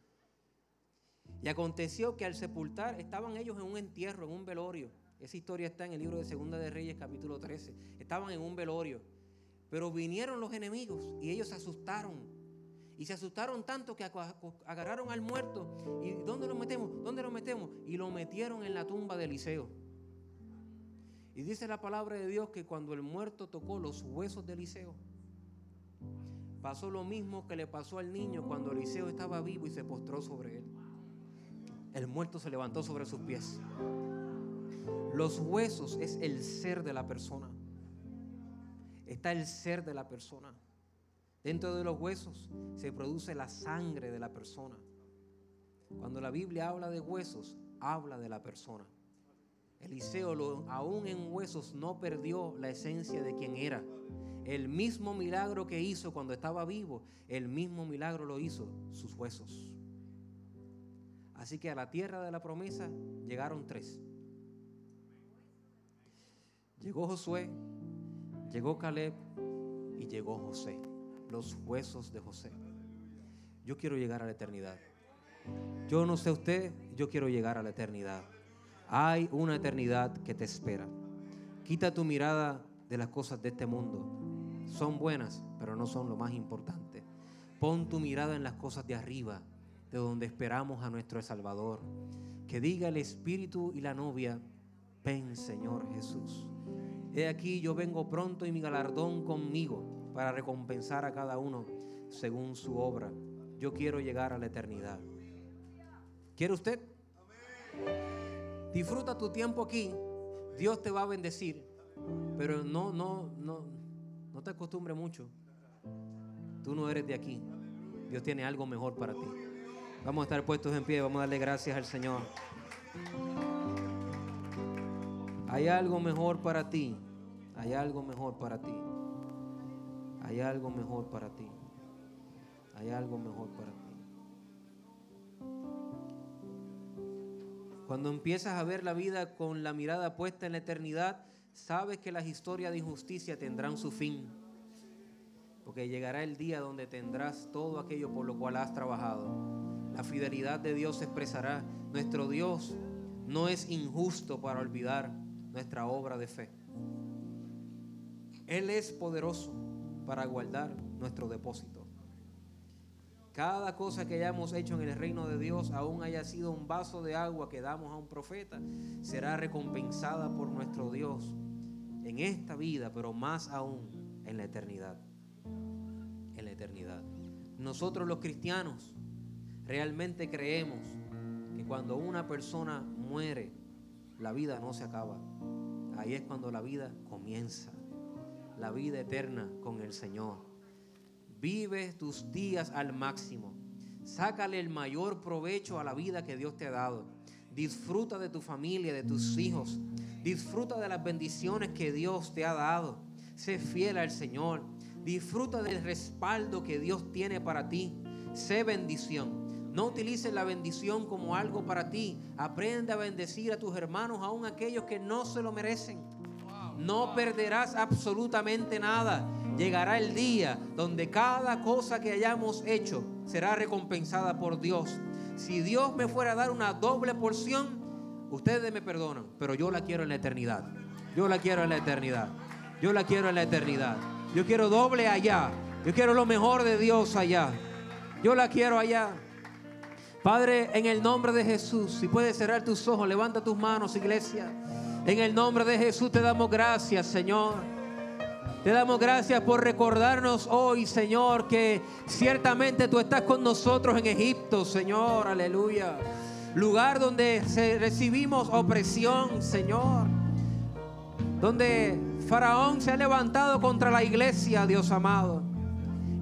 Y aconteció que al sepultar estaban ellos en un entierro, en un velorio. Esa historia está en el libro de Segunda de Reyes capítulo 13. Estaban en un velorio. Pero vinieron los enemigos y ellos se asustaron y se asustaron tanto que agarraron al muerto. ¿Y dónde lo metemos? ¿Dónde lo metemos? Y lo metieron en la tumba de Eliseo. Y dice la palabra de Dios que cuando el muerto tocó los huesos de Eliseo, pasó lo mismo que le pasó al niño cuando Eliseo estaba vivo y se postró sobre él. El muerto se levantó sobre sus pies. Los huesos es el ser de la persona. Está el ser de la persona. Dentro de los huesos se produce la sangre de la persona. Cuando la Biblia habla de huesos, habla de la persona. Eliseo, aún en huesos, no perdió la esencia de quien era. El mismo milagro que hizo cuando estaba vivo, el mismo milagro lo hizo sus huesos. Así que a la tierra de la promesa llegaron tres. Llegó Josué, llegó Caleb y llegó José los huesos de José. Yo quiero llegar a la eternidad. Yo no sé usted, yo quiero llegar a la eternidad. Hay una eternidad que te espera. Quita tu mirada de las cosas de este mundo. Son buenas, pero no son lo más importante. Pon tu mirada en las cosas de arriba, de donde esperamos a nuestro Salvador. Que diga el Espíritu y la novia, ven Señor Jesús. He aquí yo vengo pronto y mi galardón conmigo para recompensar a cada uno según su obra. Yo quiero llegar a la eternidad. ¿Quiere usted? Disfruta tu tiempo aquí. Dios te va a bendecir. Pero no, no, no, no te acostumbres mucho. Tú no eres de aquí. Dios tiene algo mejor para ti. Vamos a estar puestos en pie. Vamos a darle gracias al Señor. Hay algo mejor para ti. Hay algo mejor para ti. Hay algo mejor para ti. Hay algo mejor para ti. Cuando empiezas a ver la vida con la mirada puesta en la eternidad, sabes que las historias de injusticia tendrán su fin. Porque llegará el día donde tendrás todo aquello por lo cual has trabajado. La fidelidad de Dios se expresará. Nuestro Dios no es injusto para olvidar nuestra obra de fe. Él es poderoso para guardar nuestro depósito. cada cosa que hayamos hecho en el reino de Dios, aún haya sido un vaso de agua que damos a un profeta, será recompensada por nuestro Dios en esta vida, pero más aún en la eternidad. En la eternidad. Nosotros los cristianos realmente creemos que cuando una persona muere, la vida no se acaba. Ahí es cuando la vida comienza. La vida eterna con el Señor. Vive tus días al máximo. Sácale el mayor provecho a la vida que Dios te ha dado. Disfruta de tu familia, de tus hijos. Disfruta de las bendiciones que Dios te ha dado. Sé fiel al Señor. Disfruta del respaldo que Dios tiene para ti. Sé bendición. No utilices la bendición como algo para ti. Aprende a bendecir a tus hermanos, aun aquellos que no se lo merecen. No perderás absolutamente nada. Llegará el día donde cada cosa que hayamos hecho será recompensada por Dios. Si Dios me fuera a dar una doble porción, ustedes me perdonan, pero yo la quiero en la eternidad. Yo la quiero en la eternidad. Yo la quiero en la eternidad. Yo quiero doble allá. Yo quiero lo mejor de Dios allá. Yo la quiero allá. Padre, en el nombre de Jesús, si puedes cerrar tus ojos, levanta tus manos, iglesia. En el nombre de Jesús te damos gracias, Señor. Te damos gracias por recordarnos hoy, Señor, que ciertamente tú estás con nosotros en Egipto, Señor, aleluya. Lugar donde recibimos opresión, Señor. Donde Faraón se ha levantado contra la iglesia, Dios amado.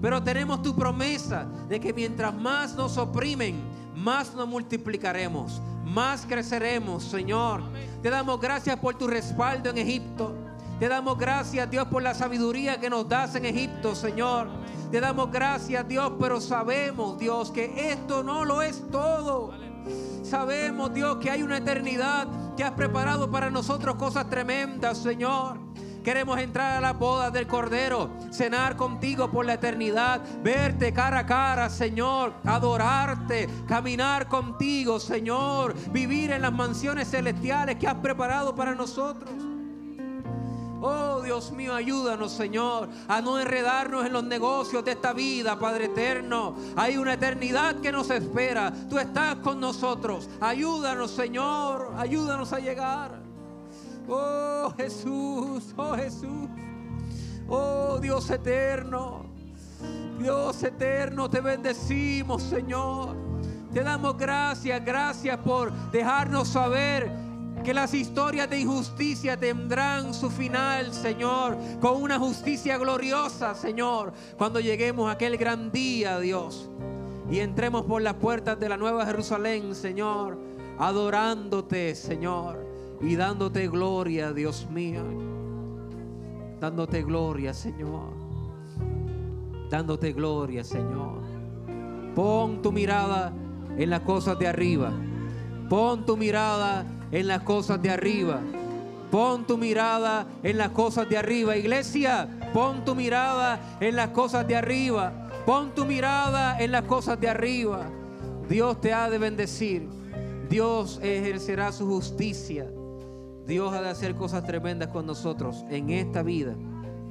Pero tenemos tu promesa de que mientras más nos oprimen, más nos multiplicaremos, más creceremos, Señor. Te damos gracias por tu respaldo en Egipto. Te damos gracias, Dios, por la sabiduría que nos das en Egipto, Señor. Te damos gracias, Dios, pero sabemos, Dios, que esto no lo es todo. Sabemos, Dios, que hay una eternidad que has preparado para nosotros cosas tremendas, Señor. Queremos entrar a la boda del Cordero, cenar contigo por la eternidad, verte cara a cara, Señor, adorarte, caminar contigo, Señor, vivir en las mansiones celestiales que has preparado para nosotros. Oh Dios mío, ayúdanos Señor a no enredarnos en los negocios de esta vida, Padre eterno. Hay una eternidad que nos espera. Tú estás con nosotros. Ayúdanos Señor, ayúdanos a llegar. Oh Jesús, oh Jesús. Oh Dios eterno. Dios eterno, te bendecimos, Señor. Te damos gracias, gracias por dejarnos saber que las historias de injusticia tendrán su final, Señor, con una justicia gloriosa, Señor, cuando lleguemos a aquel gran día, Dios, y entremos por las puertas de la Nueva Jerusalén, Señor, adorándote, Señor y dándote gloria, Dios mío. Dándote gloria, Señor. Dándote gloria, Señor. Pon tu mirada en las cosas de arriba. Pon tu mirada en las cosas de arriba. Pon tu mirada en las cosas de arriba. Iglesia, pon tu mirada en las cosas de arriba. Pon tu mirada en las cosas de arriba. Dios te ha de bendecir. Dios ejercerá su justicia. Dios ha de hacer cosas tremendas con nosotros en esta vida,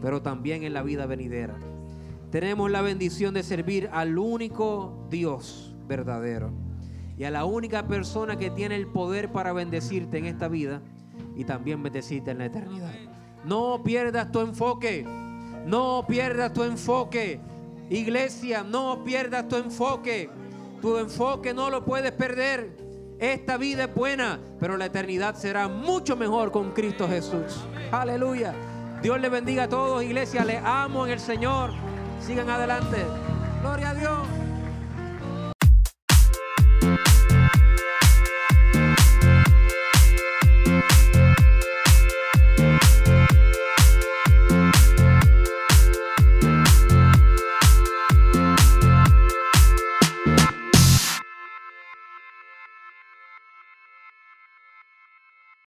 pero también en la vida venidera. Tenemos la bendición de servir al único Dios verdadero y a la única persona que tiene el poder para bendecirte en esta vida y también bendecirte en la eternidad. No pierdas tu enfoque, no pierdas tu enfoque. Iglesia, no pierdas tu enfoque. Tu enfoque no lo puedes perder. Esta vida es buena, pero la eternidad será mucho mejor con Cristo Jesús. Aleluya. Dios le bendiga a todos, iglesia. Le amo en el Señor. Sigan adelante. Gloria a Dios.